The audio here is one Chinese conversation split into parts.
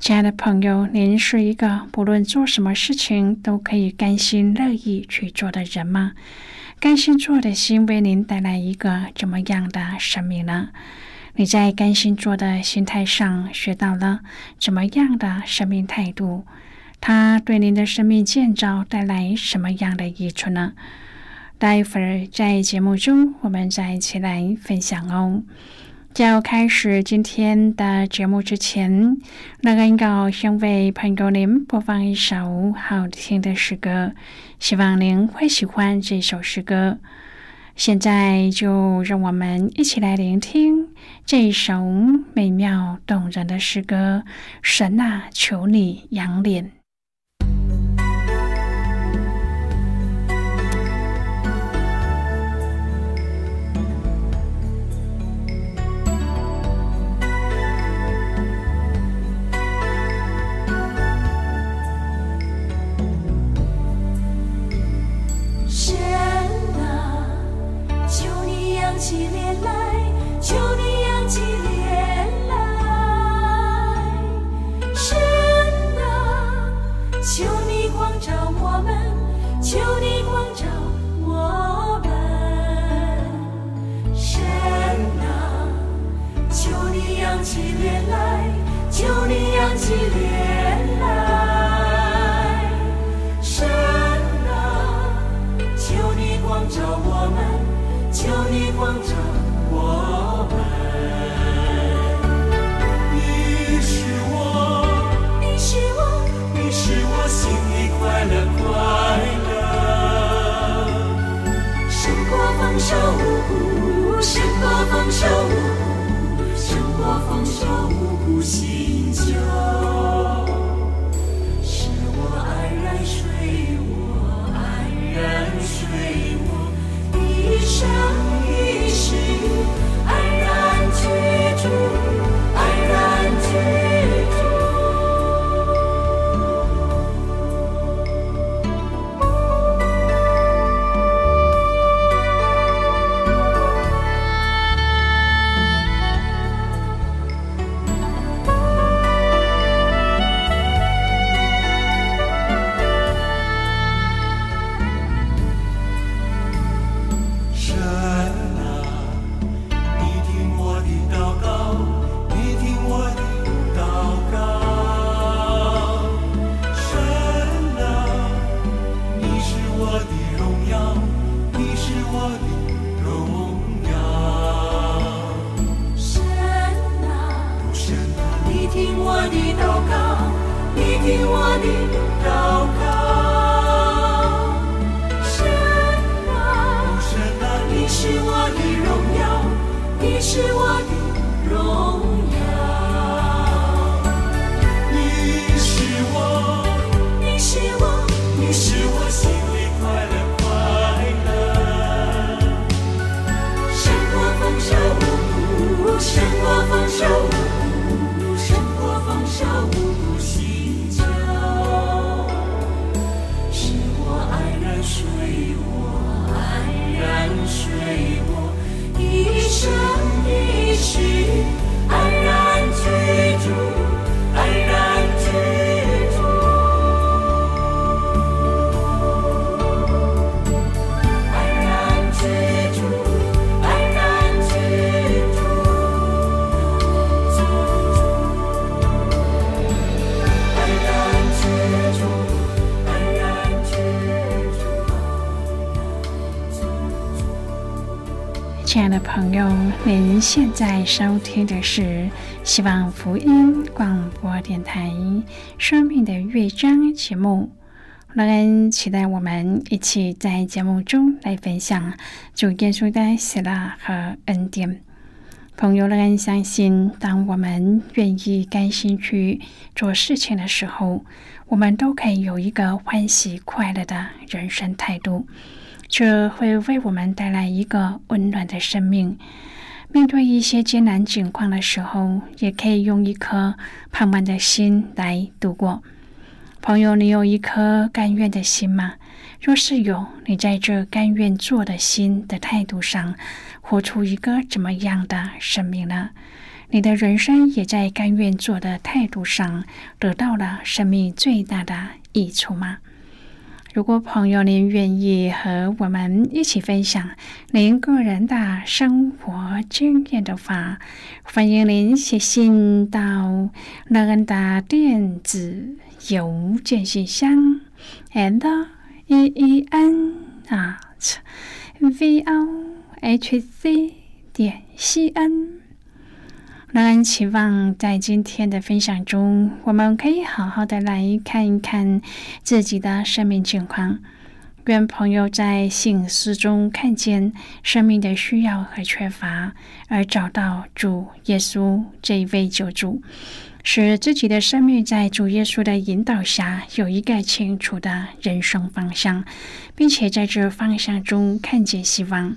亲爱的朋友，您是一个不论做什么事情都可以甘心乐意去做的人吗？甘心做的心为您带来一个怎么样的生命呢？你在甘心做的心态上学到了怎么样的生命态度？它对您的生命建造带来什么样的益处呢？待会儿在节目中，我们再一起来分享哦。在要开始今天的节目之前，那个要先为朋友您播放一首好听的诗歌，希望您会喜欢这首诗歌。现在就让我们一起来聆听这一首美妙动人的诗歌。神啊，求你扬脸。亲爱的朋友，您现在收听的是希望福音广播电台《生命的乐章》节目。乐恩期待我们一起在节目中来分享主耶稣的喜乐和恩典。朋友，乐恩相信，当我们愿意甘心去做事情的时候，我们都可以有一个欢喜快乐的人生态度。这会为我们带来一个温暖的生命。面对一些艰难境况的时候，也可以用一颗盼望的心来度过。朋友，你有一颗甘愿的心吗？若是有，你在这甘愿做的心的态度上，活出一个怎么样的生命呢？你的人生也在甘愿做的态度上得到了生命最大的益处吗？如果朋友您愿意和我们一起分享您个人的生活经验的话，欢迎您写信到乐恩的电子邮件信箱，and e e n at v o h c 点 c n。让人期望，在今天的分享中，我们可以好好的来看一看自己的生命情况。愿朋友在信思中看见生命的需要和缺乏，而找到主耶稣这一位救主，使自己的生命在主耶稣的引导下有一个清楚的人生方向，并且在这方向中看见希望。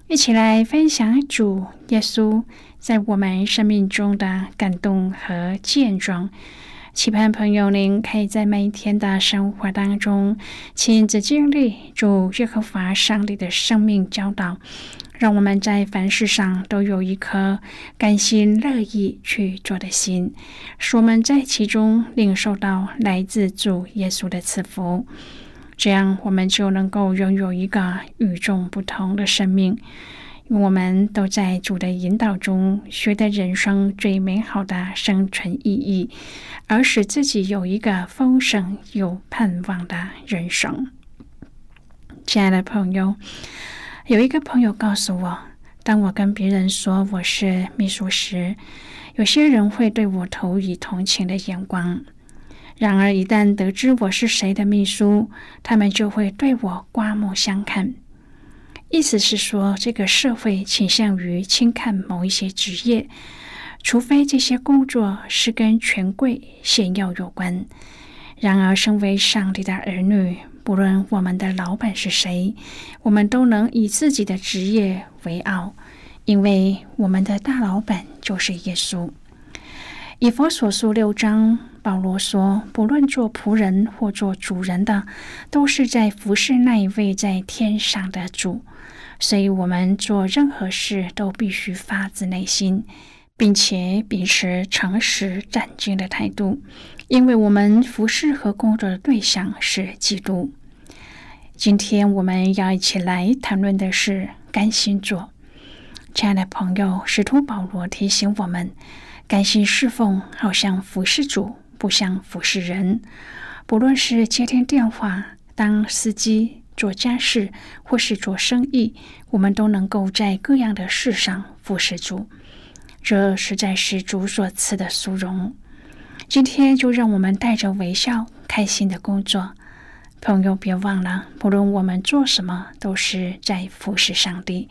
一起来分享主耶稣。在我们生命中的感动和见证，期盼朋友您可以在每一天的生活当中亲自经历主耶和华上帝的生命教导，让我们在凡事上都有一颗甘心乐意去做的心，使我们在其中领受到来自主耶稣的赐福，这样我们就能够拥有一个与众不同的生命。我们都在主的引导中，学得人生最美好的生存意义，而使自己有一个丰盛有盼望的人生。亲爱的朋友，有一个朋友告诉我，当我跟别人说我是秘书时，有些人会对我投以同情的眼光；然而，一旦得知我是谁的秘书，他们就会对我刮目相看。意思是说，这个社会倾向于轻看某一些职业，除非这些工作是跟权贵炫耀有关。然而，身为上帝的儿女，不论我们的老板是谁，我们都能以自己的职业为傲，因为我们的大老板就是耶稣。以佛所述六章，保罗说，不论做仆人或做主人的，都是在服侍那一位在天上的主。所以，我们做任何事都必须发自内心，并且秉持诚实、战兢的态度，因为我们服侍和工作的对象是基督。今天我们要一起来谈论的是甘心做。亲爱的朋友，使徒保罗提醒我们，甘心侍奉好像服侍主，不像服侍人。不论是接听电话、当司机。做家事或是做生意，我们都能够在各样的事上服侍主，这实在是主所赐的殊荣。今天就让我们带着微笑、开心的工作。朋友，别忘了，不论我们做什么，都是在服侍上帝。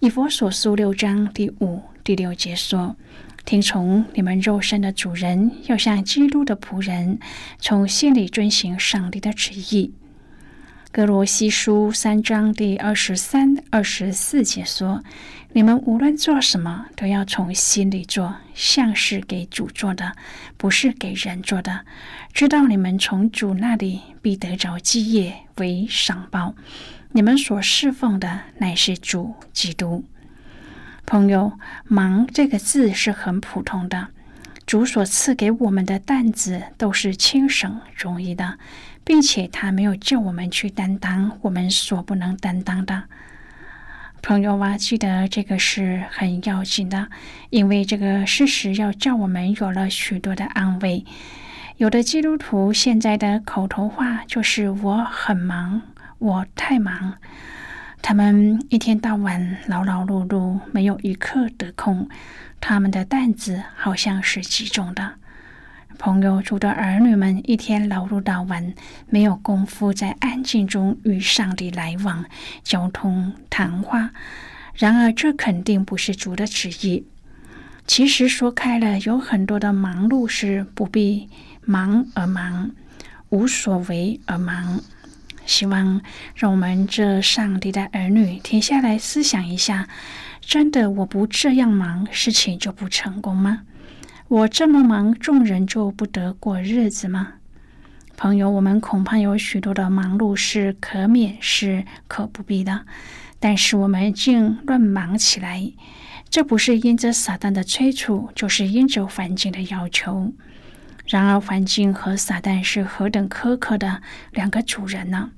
以佛所书六章第五、第六节说：“听从你们肉身的主人，要像基督的仆人，从心里遵行上帝的旨意。”格罗西书三章第二十三、二十四节说：“你们无论做什么，都要从心里做，像是给主做的，不是给人做的。知道你们从主那里必得着基业为赏报。你们所侍奉的乃是主基督。”朋友，“忙”这个字是很普通的，主所赐给我们的担子都是轻省容易的，并且他没有叫我们去担当我们所不能担当的。朋友啊，记得这个是很要紧的，因为这个事实要叫我们有了许多的安慰。有的基督徒现在的口头话就是“我很忙，我太忙”，他们一天到晚劳劳碌碌，没有一刻得空，他们的担子好像是集中的。朋友，主的儿女们一天劳碌到晚，没有功夫在安静中与上帝来往、交通、谈话。然而，这肯定不是主的旨意。其实说开了，有很多的忙碌是不必忙而忙，无所为而忙。希望让我们这上帝的儿女停下来思想一下：真的，我不这样忙，事情就不成功吗？我这么忙，众人就不得过日子吗？朋友，我们恐怕有许多的忙碌是可免，是可不必的。但是我们竟乱忙起来，这不是因着撒旦的催促，就是因着环境的要求。然而，环境和撒旦是何等苛刻的两个主人呢？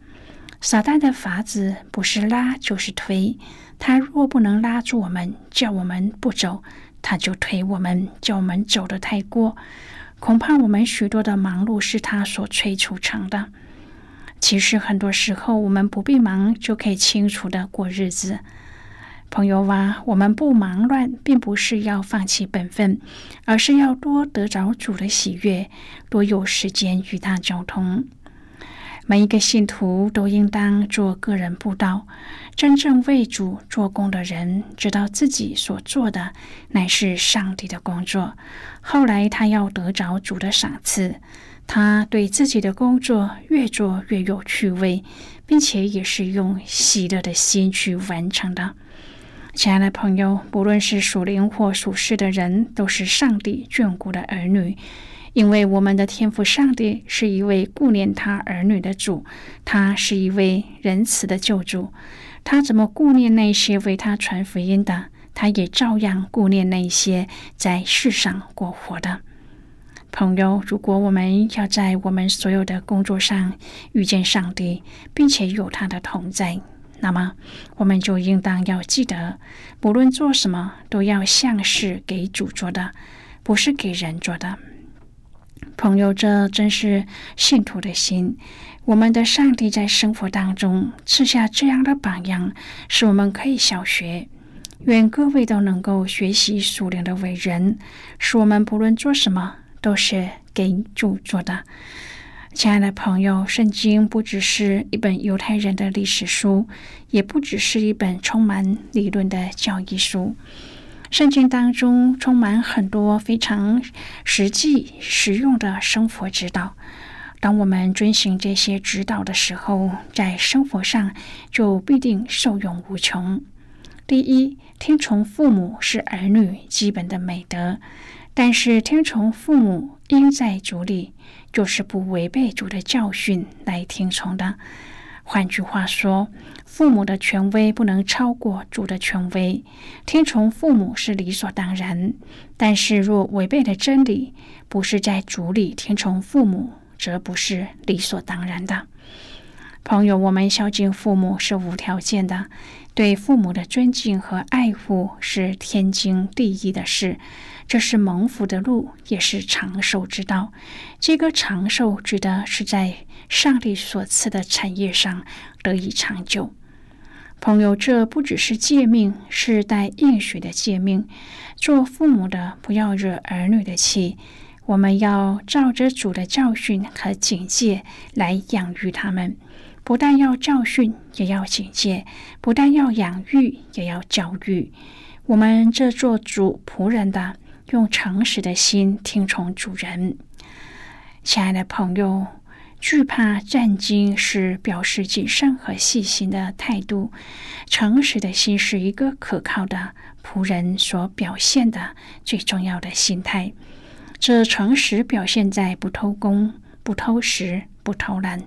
撒旦的法子不是拉就是推，他若不能拉住我们，叫我们不走。他就推我们，叫我们走得太过，恐怕我们许多的忙碌是他所催促成的。其实很多时候，我们不必忙，就可以清楚的过日子。朋友啊，我们不忙乱，并不是要放弃本分，而是要多得着主的喜悦，多有时间与他交通。每一个信徒都应当做个人布道。真正为主做工的人，知道自己所做的乃是上帝的工作。后来他要得着主的赏赐，他对自己的工作越做越有趣味，并且也是用喜乐的心去完成的。亲爱的朋友，不论是属灵或属世的人，都是上帝眷顾的儿女。因为我们的天父上帝是一位顾念他儿女的主，他是一位仁慈的救主。他怎么顾念那些为他传福音的，他也照样顾念那些在世上过活的朋友。如果我们要在我们所有的工作上遇见上帝，并且有他的同在，那么我们就应当要记得，不论做什么，都要像是给主做的，不是给人做的。朋友，这真是信徒的心。我们的上帝在生活当中赐下这样的榜样，使我们可以小学。愿各位都能够学习属灵的伟人，使我们不论做什么都是给主做的。亲爱的朋友，圣经不只是一本犹太人的历史书，也不只是一本充满理论的教义书。圣经当中充满很多非常实际、实用的生活指导。当我们遵循这些指导的时候，在生活上就必定受用无穷。第一，听从父母是儿女基本的美德，但是听从父母应在主里，就是不违背主的教训来听从的。换句话说，父母的权威不能超过主的权威，听从父母是理所当然。但是若违背了真理，不是在主里听从父母，则不是理所当然的。朋友，我们孝敬父母是无条件的，对父母的尊敬和爱护是天经地义的事。这是蒙福的路，也是长寿之道。这个长寿指的是在上帝所赐的产业上得以长久。朋友，这不只是诫命，是带应许的诫命。做父母的不要惹儿女的气，我们要照着主的教训和警戒来养育他们。不但要教训，也要警戒；不但要养育，也要教育。我们这做主仆人的。用诚实的心听从主人，亲爱的朋友，惧怕战惊是表示谨慎和细心的态度。诚实的心是一个可靠的仆人所表现的最重要的心态。这诚实表现在不偷工、不偷食、不偷懒。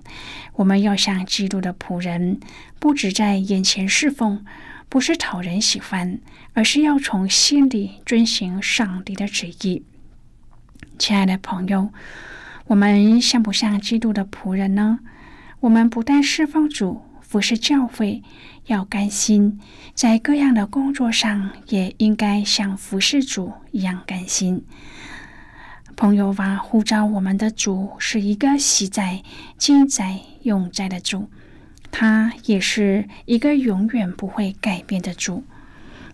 我们要像基督的仆人，不只在眼前侍奉。不是讨人喜欢，而是要从心里遵行上帝的旨意。亲爱的朋友，我们像不像基督的仆人呢？我们不但侍奉主、服侍教会，要甘心；在各样的工作上，也应该像服侍主一样甘心。朋友吧，呼召我们的主是一个喜在、今在、永在的主，他也是一个永远不会改变的主。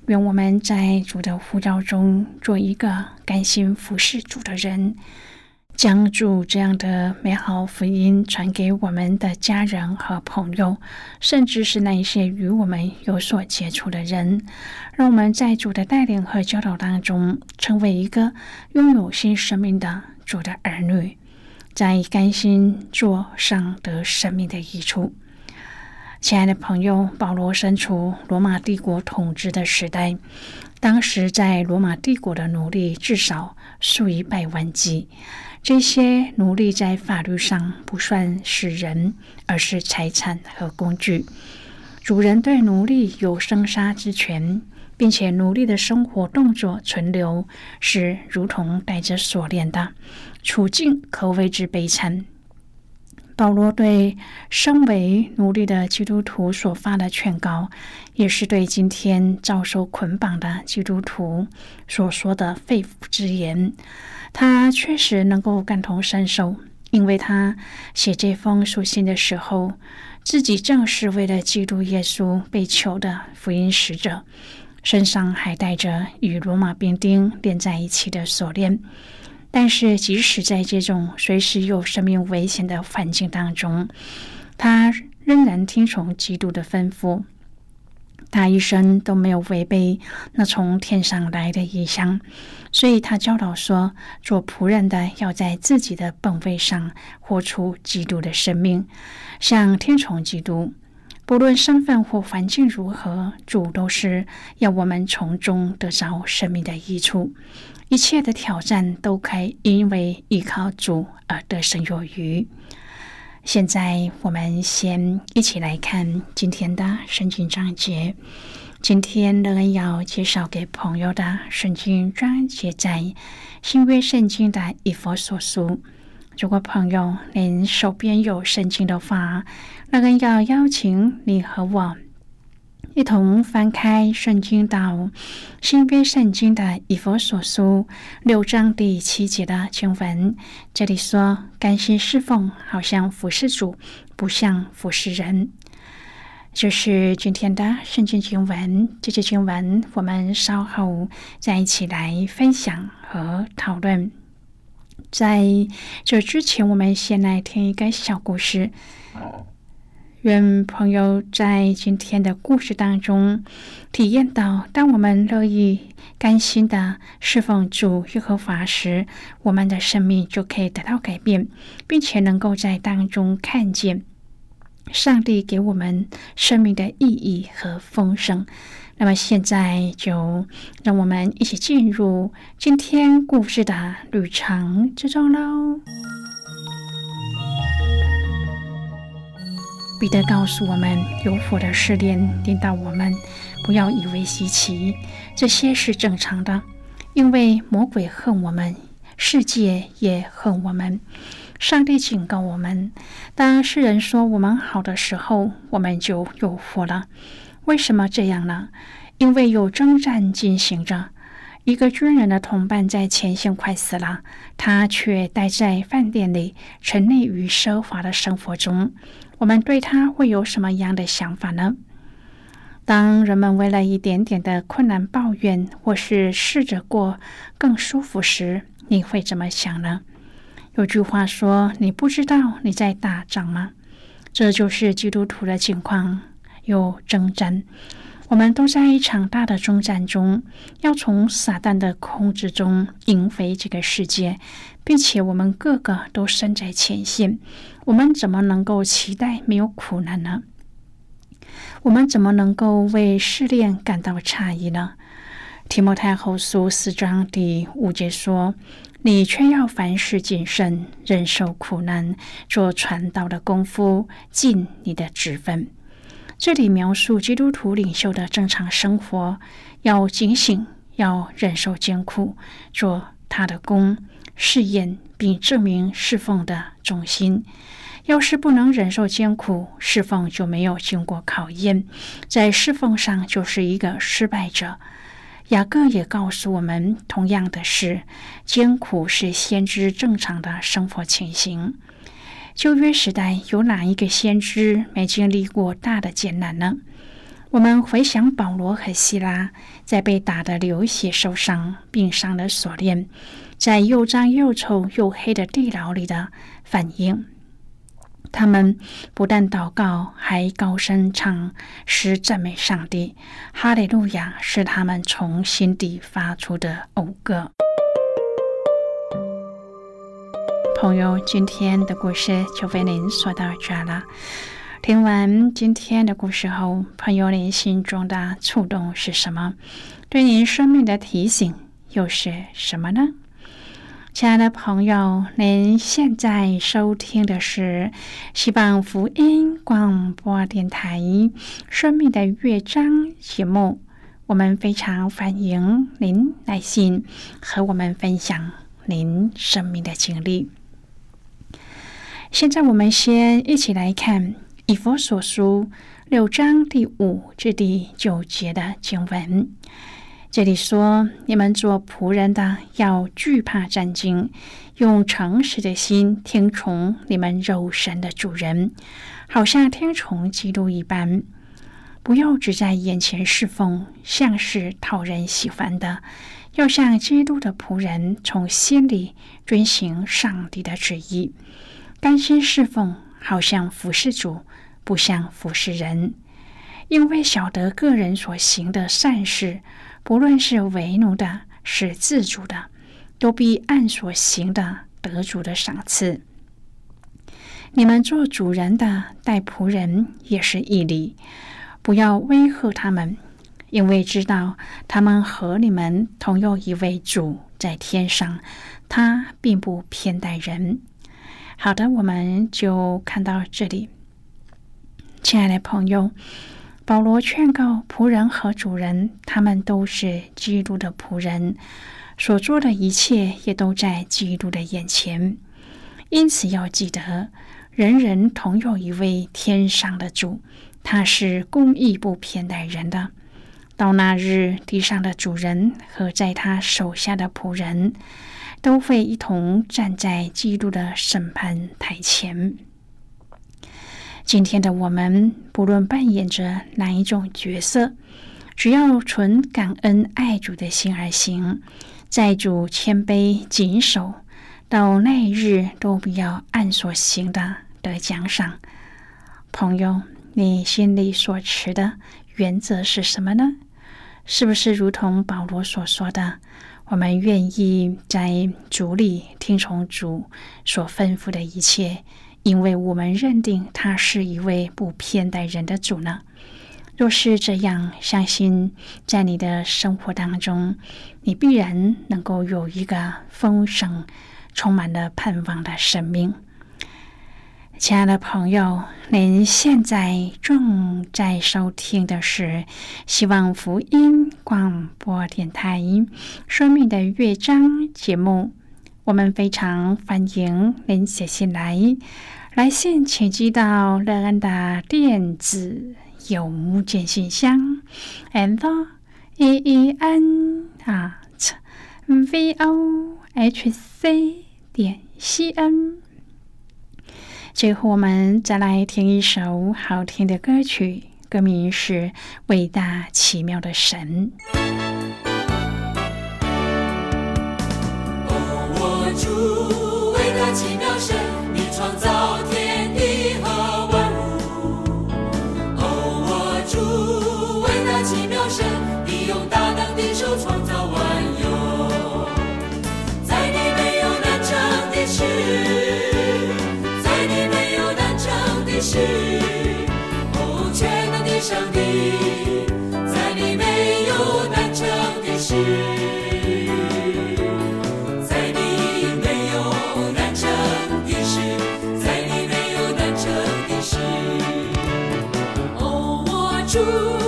愿我们在主的呼召中，做一个甘心服侍主的人，将主这样的美好福音传给我们的家人和朋友，甚至是那一些与我们有所接触的人。让我们在主的带领和教导当中，成为一个拥有新生命的主的儿女，在甘心做上得生命的益处。亲爱的朋友，保罗身处罗马帝国统治的时代，当时在罗马帝国的奴隶至少数以百万计。这些奴隶在法律上不算是人，而是财产和工具。主人对奴隶有生杀之权，并且奴隶的生活动作存留是如同带着锁链的，处境可谓之悲惨。保罗对身为奴隶的基督徒所发的劝告，也是对今天遭受捆绑的基督徒所说的肺腑之言。他确实能够感同身受，因为他写这封书信的时候，自己正是为了基督耶稣被囚的福音使者，身上还带着与罗马兵丁连在一起的锁链。但是，即使在这种随时有生命危险的环境当中，他仍然听从基督的吩咐。他一生都没有违背那从天上来的意象，所以他教导说：做仆人的要在自己的本位上活出基督的生命，像听从基督。不论身份或环境如何，主都是要我们从中得着生命的益处。一切的挑战都可以因为依靠主而得胜有余。现在我们先一起来看今天的圣经章节。今天乐恩要介绍给朋友的圣经章节在新约圣经的以佛所书。如果朋友您手边有圣经的话，那个要邀请你和我一同翻开圣经到新约圣经的以佛所书六章第七节的经文。这里说：“甘心侍奉，好像服侍主，不像服侍人。”就是今天的圣经经文。这些经文我们稍后再一起来分享和讨论。在这之前，我们先来听一个小故事。愿朋友在今天的故事当中体验到，当我们乐意、甘心的侍奉主耶和华时，我们的生命就可以得到改变，并且能够在当中看见上帝给我们生命的意义和丰盛。那么现在就让我们一起进入今天故事的旅程之中喽。彼得告诉我们，有火的试炼领导我们，不要以为稀奇，这些是正常的，因为魔鬼恨我们，世界也恨我们。上帝警告我们，当世人说我们好的时候，我们就有福了。为什么这样呢？因为有征战进行着，一个军人的同伴在前线快死了，他却待在饭店里，沉溺于奢华的生活中。我们对他会有什么样的想法呢？当人们为了一点点的困难抱怨，或是试着过更舒服时，你会怎么想呢？有句话说：“你不知道你在打仗吗？”这就是基督徒的情况。有征战，我们都在一场大的征战中，要从撒旦的控制中赢回这个世界，并且我们个个都身在前线。我们怎么能够期待没有苦难呢？我们怎么能够为试炼感到诧异呢？提摩太后书四章第五节说：“你却要凡事谨慎，忍受苦难，做传道的功夫，尽你的职分。”这里描述基督徒领袖的正常生活：要警醒，要忍受艰苦，做他的工，试验并证明侍奉的中心。要是不能忍受艰苦，侍奉就没有经过考验，在侍奉上就是一个失败者。雅各也告诉我们同样的事：艰苦是先知正常的生活情形。旧约时代有哪一个先知没经历过大的艰难呢？我们回想保罗和希拉在被打得流血受伤，并上了锁链，在又脏又臭又黑的地牢里的反应。他们不但祷告，还高声唱诗赞美上帝。哈利路亚是他们从心底发出的讴歌。朋友，今天的故事就为您说到这了。听完今天的故事后，朋友您心中的触动是什么？对您生命的提醒又是什么呢？亲爱的朋友，您现在收听的是希望福音广播电台《生命的乐章》节目。我们非常欢迎您来信和我们分享您生命的经历。现在，我们先一起来看《以佛所书》六章第五至第九节的经文。这里说：“你们做仆人的要惧怕战惊，用诚实的心听从你们肉身的主人，好像听从基督一般。不要只在眼前侍奉，像是讨人喜欢的；要像基督的仆人，从心里遵行上帝的旨意，甘心侍奉，好像服侍主，不像服侍人。因为晓得个人所行的善事。”不论是为奴的，是自主的，都必按所行的得主的赏赐。你们做主人的待仆人也是义理，不要威吓他们，因为知道他们和你们同有一位主在天上，他并不偏待人。好的，我们就看到这里，亲爱的朋友。保罗劝告仆人和主人，他们都是基督的仆人，所做的一切也都在基督的眼前。因此要记得，人人同有一位天上的主，他是公义不偏待人的。到那日，地上的主人和在他手下的仆人，都会一同站在基督的审判台前。今天的我们，不论扮演着哪一种角色，只要存感恩爱主的心而行，在主谦卑谨守，到那一日都必要按所行的得奖赏。朋友，你心里所持的原则是什么呢？是不是如同保罗所说的，我们愿意在主里听从主所吩咐的一切？因为我们认定他是一位不偏待人的主呢。若是这样，相信在你的生活当中，你必然能够有一个丰盛、充满了盼望的生命。亲爱的朋友，您现在正在收听的是希望福音广播电台《生命的乐章》节目。我们非常欢迎您写信来。来信请寄到乐安的电子邮件信箱，and e e n at v o h c 点 c n。最后，我们再来听一首好听的歌曲，歌名是《伟大奇妙的神》。我主，伟大奇妙神，创造天地和万物奇妙神你用大能的手创造 true.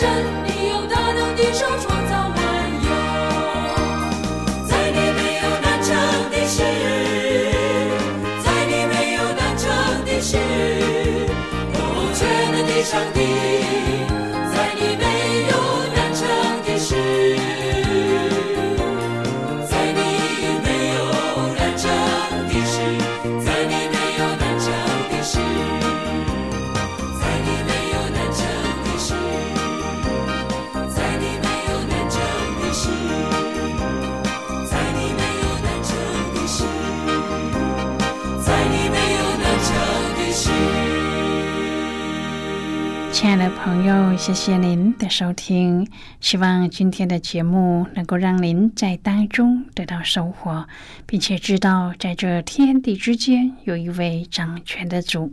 奇朋友，谢谢您的收听。希望今天的节目能够让您在当中得到收获，并且知道在这天地之间有一位掌权的主。